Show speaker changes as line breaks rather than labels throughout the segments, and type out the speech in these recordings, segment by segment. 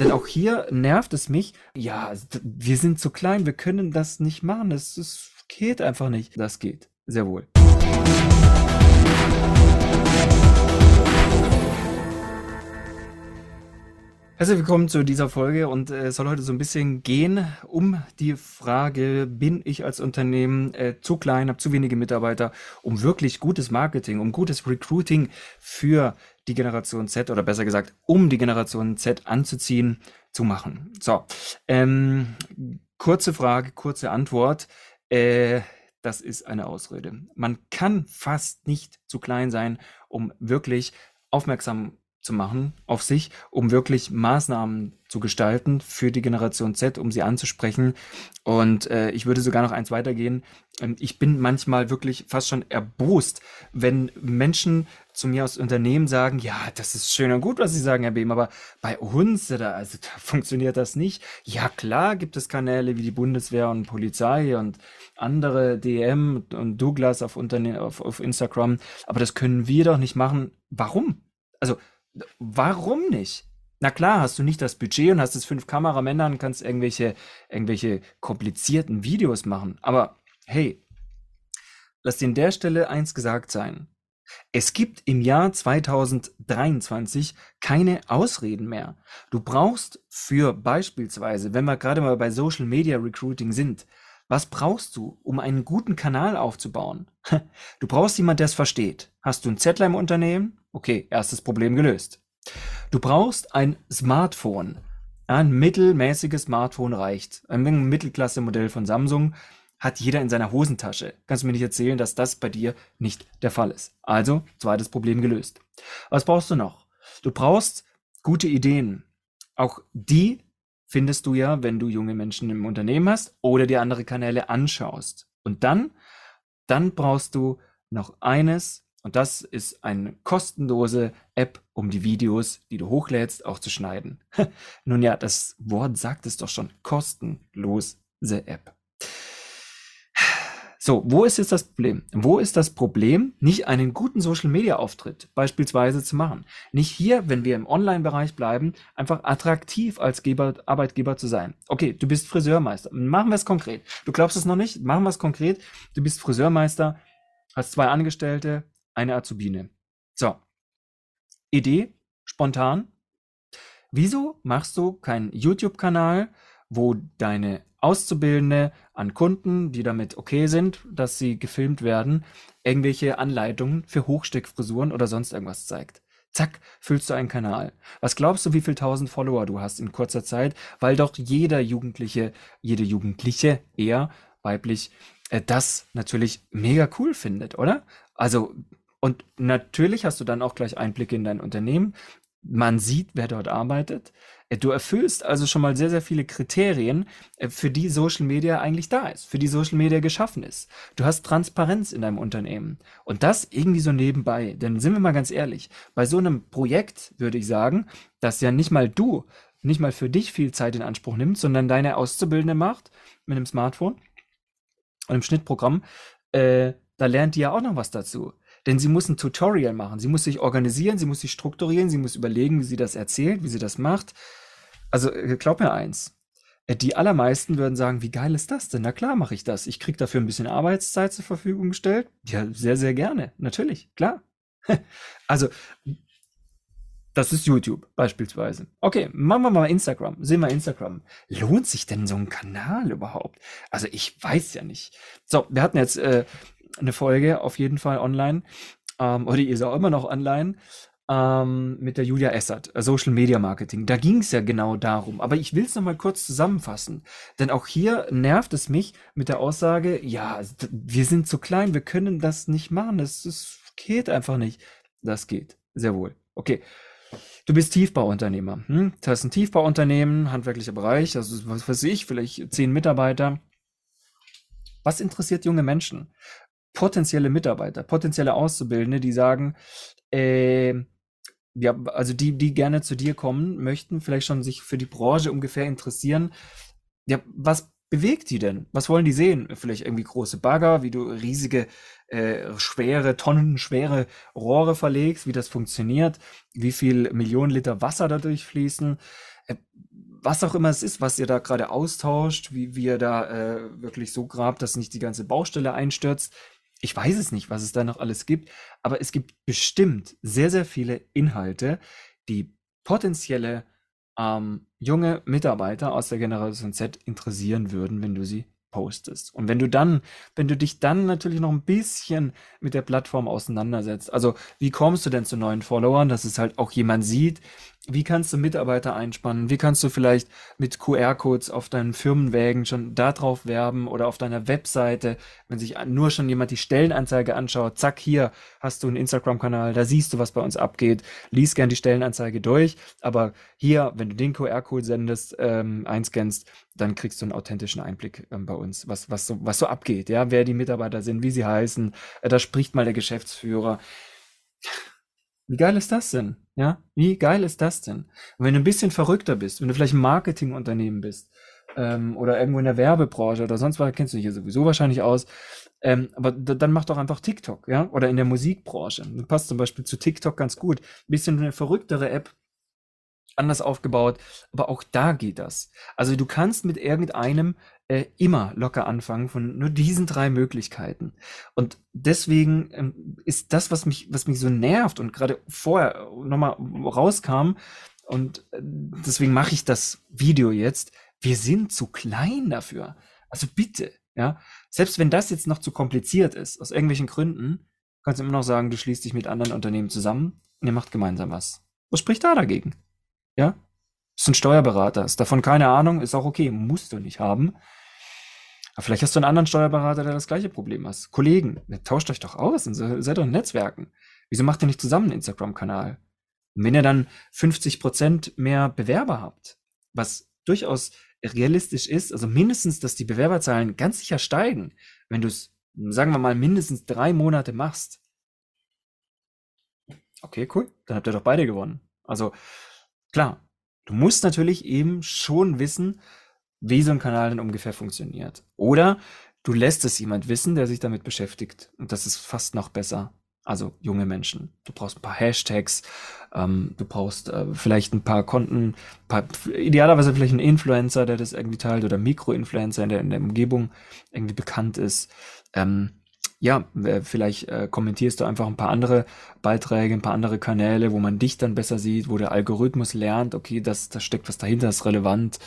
Denn auch hier nervt es mich. Ja, wir sind zu klein, wir können das nicht machen. Das geht einfach nicht. Das geht. Sehr wohl. Herzlich willkommen zu dieser Folge und äh, es soll heute so ein bisschen gehen um die Frage, bin ich als Unternehmen äh, zu klein, habe zu wenige Mitarbeiter, um wirklich gutes Marketing, um gutes Recruiting für die Generation Z oder besser gesagt, um die Generation Z anzuziehen, zu machen. So, ähm, kurze Frage, kurze Antwort. Äh, das ist eine Ausrede. Man kann fast nicht zu klein sein, um wirklich aufmerksam zu machen auf sich, um wirklich Maßnahmen zu gestalten für die Generation Z, um sie anzusprechen. Und äh, ich würde sogar noch eins weitergehen. Ähm, ich bin manchmal wirklich fast schon erbost, wenn Menschen zu mir aus Unternehmen sagen, ja, das ist schön und gut, was Sie sagen, Herr Behm, aber bei uns, da, also, da funktioniert das nicht. Ja, klar gibt es Kanäle wie die Bundeswehr und Polizei und andere DM und Douglas auf, Unterne auf, auf Instagram, aber das können wir doch nicht machen. Warum? Also, Warum nicht? Na klar, hast du nicht das Budget und hast es fünf Kameramänner und kannst irgendwelche, irgendwelche komplizierten Videos machen. Aber hey, lass dir an der Stelle eins gesagt sein. Es gibt im Jahr 2023 keine Ausreden mehr. Du brauchst für beispielsweise, wenn wir gerade mal bei Social Media Recruiting sind, was brauchst du, um einen guten Kanal aufzubauen? Du brauchst jemand, der es versteht. Hast du ein Zettler im Unternehmen? Okay, erstes Problem gelöst. Du brauchst ein Smartphone. Ein mittelmäßiges Smartphone reicht. Ein Mittelklasse-Modell von Samsung hat jeder in seiner Hosentasche. Kannst du mir nicht erzählen, dass das bei dir nicht der Fall ist. Also, zweites Problem gelöst. Was brauchst du noch? Du brauchst gute Ideen. Auch die findest du ja, wenn du junge Menschen im Unternehmen hast oder dir andere Kanäle anschaust. Und dann, dann brauchst du noch eines, und das ist eine kostenlose App, um die Videos, die du hochlädst, auch zu schneiden. Nun ja, das Wort sagt es doch schon. Kostenlose App. So, wo ist jetzt das Problem? Wo ist das Problem, nicht einen guten Social Media Auftritt beispielsweise zu machen? Nicht hier, wenn wir im Online-Bereich bleiben, einfach attraktiv als Geber, Arbeitgeber zu sein. Okay, du bist Friseurmeister. Machen wir es konkret. Du glaubst es noch nicht? Machen wir es konkret. Du bist Friseurmeister, hast zwei Angestellte, eine Azubine. So. Idee, spontan. Wieso machst du keinen YouTube-Kanal, wo deine Auszubildende an Kunden, die damit okay sind, dass sie gefilmt werden, irgendwelche Anleitungen für Hochsteckfrisuren oder sonst irgendwas zeigt? Zack, füllst du einen Kanal. Was glaubst du, wie viel tausend Follower du hast in kurzer Zeit? Weil doch jeder Jugendliche, jede Jugendliche eher weiblich, äh, das natürlich mega cool findet, oder? Also und natürlich hast du dann auch gleich Einblicke in dein Unternehmen. Man sieht, wer dort arbeitet. Äh, du erfüllst also schon mal sehr, sehr viele Kriterien, äh, für die Social Media eigentlich da ist, für die Social Media geschaffen ist. Du hast Transparenz in deinem Unternehmen. Und das irgendwie so nebenbei. Denn sind wir mal ganz ehrlich, bei so einem Projekt würde ich sagen, dass ja nicht mal du, nicht mal für dich viel Zeit in Anspruch nimmt, sondern deine Auszubildende macht mit einem Smartphone und einem Schnittprogramm, äh, da lernt die ja auch noch was dazu. Denn sie muss ein Tutorial machen. Sie muss sich organisieren, sie muss sich strukturieren, sie muss überlegen, wie sie das erzählt, wie sie das macht. Also äh, glaub mir eins. Äh, die allermeisten würden sagen, wie geil ist das denn? Na klar mache ich das. Ich kriege dafür ein bisschen Arbeitszeit zur Verfügung gestellt. Ja, sehr, sehr gerne. Natürlich, klar. also, das ist YouTube beispielsweise. Okay, machen wir mal Instagram. Sehen wir Instagram. Lohnt sich denn so ein Kanal überhaupt? Also ich weiß ja nicht. So, wir hatten jetzt äh, eine Folge auf jeden Fall online. Ähm, oder ihr ist auch immer noch online. Ähm, mit der Julia Essert, äh, Social Media Marketing. Da ging es ja genau darum. Aber ich will es nochmal kurz zusammenfassen. Denn auch hier nervt es mich mit der Aussage, ja, wir sind zu klein, wir können das nicht machen. Das, das geht einfach nicht. Das geht. Sehr wohl. Okay. Du bist Tiefbauunternehmer. Hm? Du hast ein Tiefbauunternehmen, handwerklicher Bereich, also was weiß ich, vielleicht zehn Mitarbeiter. Was interessiert junge Menschen? Potenzielle Mitarbeiter, potenzielle Auszubildende, die sagen, äh, ja, also die, die gerne zu dir kommen möchten, vielleicht schon sich für die Branche ungefähr interessieren. Ja, was bewegt die denn? Was wollen die sehen? Vielleicht irgendwie große Bagger, wie du riesige, äh, schwere, tonnenschwere Rohre verlegst, wie das funktioniert, wie viel Millionen Liter Wasser dadurch fließen. Äh, was auch immer es ist, was ihr da gerade austauscht, wie, wie ihr da äh, wirklich so grabt, dass nicht die ganze Baustelle einstürzt. Ich weiß es nicht, was es da noch alles gibt, aber es gibt bestimmt sehr, sehr viele Inhalte, die potenzielle ähm, junge Mitarbeiter aus der Generation Z interessieren würden, wenn du sie postest. Und wenn du dann, wenn du dich dann natürlich noch ein bisschen mit der Plattform auseinandersetzt, also wie kommst du denn zu neuen Followern, dass es halt auch jemand sieht, wie kannst du Mitarbeiter einspannen, wie kannst du vielleicht mit QR-Codes auf deinen Firmenwägen schon darauf werben oder auf deiner Webseite, wenn sich nur schon jemand die Stellenanzeige anschaut, zack, hier hast du einen Instagram-Kanal, da siehst du, was bei uns abgeht, lies gern die Stellenanzeige durch, aber hier, wenn du den QR-Code sendest, ähm, einscannst, dann kriegst du einen authentischen Einblick ähm, bei uns, was, was, so, was so abgeht, ja, wer die Mitarbeiter sind, wie sie heißen. Äh, da spricht mal der Geschäftsführer. Wie geil ist das denn? Ja, wie geil ist das denn? Und wenn du ein bisschen verrückter bist, wenn du vielleicht ein Marketingunternehmen bist ähm, oder irgendwo in der Werbebranche oder sonst was, kennst du dich hier sowieso wahrscheinlich aus. Ähm, aber dann mach doch einfach TikTok, ja, oder in der Musikbranche. Das passt zum Beispiel zu TikTok ganz gut. Ein bisschen eine verrücktere App, anders aufgebaut, aber auch da geht das. Also du kannst mit irgendeinem äh, immer locker anfangen von nur diesen drei Möglichkeiten. Und deswegen ähm, ist das, was mich, was mich so nervt und gerade vorher nochmal rauskam, und äh, deswegen mache ich das Video jetzt. Wir sind zu klein dafür. Also bitte, ja. Selbst wenn das jetzt noch zu kompliziert ist, aus irgendwelchen Gründen, kannst du immer noch sagen, du schließt dich mit anderen Unternehmen zusammen und ihr macht gemeinsam was. Was spricht da dagegen? Ja? Ist ein Steuerberater, ist davon keine Ahnung, ist auch okay, musst du nicht haben. Aber vielleicht hast du einen anderen Steuerberater, der das gleiche Problem hat. Kollegen, tauscht euch doch aus und seid doch in Netzwerken. Wieso macht ihr nicht zusammen einen Instagram-Kanal? Und wenn ihr dann 50 Prozent mehr Bewerber habt, was durchaus realistisch ist, also mindestens, dass die Bewerberzahlen ganz sicher steigen, wenn du es, sagen wir mal, mindestens drei Monate machst. Okay, cool. Dann habt ihr doch beide gewonnen. Also Klar, du musst natürlich eben schon wissen, wie so ein Kanal denn ungefähr funktioniert. Oder du lässt es jemand wissen, der sich damit beschäftigt. Und das ist fast noch besser. Also junge Menschen. Du brauchst ein paar Hashtags, ähm, du brauchst äh, vielleicht ein paar Konten, paar, idealerweise vielleicht ein Influencer, der das irgendwie teilt, oder Mikroinfluencer, der in der Umgebung irgendwie bekannt ist. Ähm, ja, vielleicht äh, kommentierst du einfach ein paar andere Beiträge, ein paar andere Kanäle, wo man dich dann besser sieht, wo der Algorithmus lernt, okay, das, da steckt was dahinter, ist relevant.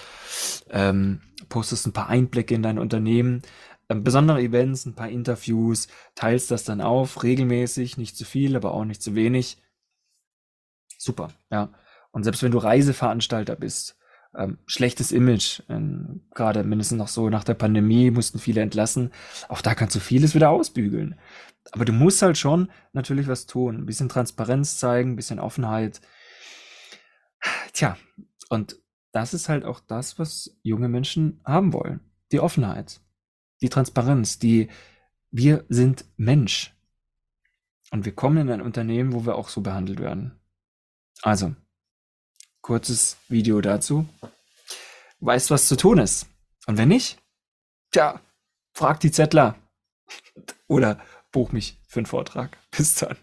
Ähm, postest ein paar Einblicke in dein Unternehmen, ähm, besondere Events, ein paar Interviews, teilst das dann auf, regelmäßig, nicht zu viel, aber auch nicht zu wenig. Super, ja. Und selbst wenn du Reiseveranstalter bist, ähm, schlechtes Image. Ähm, Gerade mindestens noch so nach der Pandemie mussten viele entlassen. Auch da kannst du vieles wieder ausbügeln. Aber du musst halt schon natürlich was tun. Ein bisschen Transparenz zeigen, ein bisschen Offenheit. Tja, und das ist halt auch das, was junge Menschen haben wollen. Die Offenheit, die Transparenz, die wir sind Mensch. Und wir kommen in ein Unternehmen, wo wir auch so behandelt werden. Also, kurzes Video dazu. Weißt, was zu tun ist. Und wenn nicht, tja, frag die Zettler. Oder buch mich für einen Vortrag. Bis dann.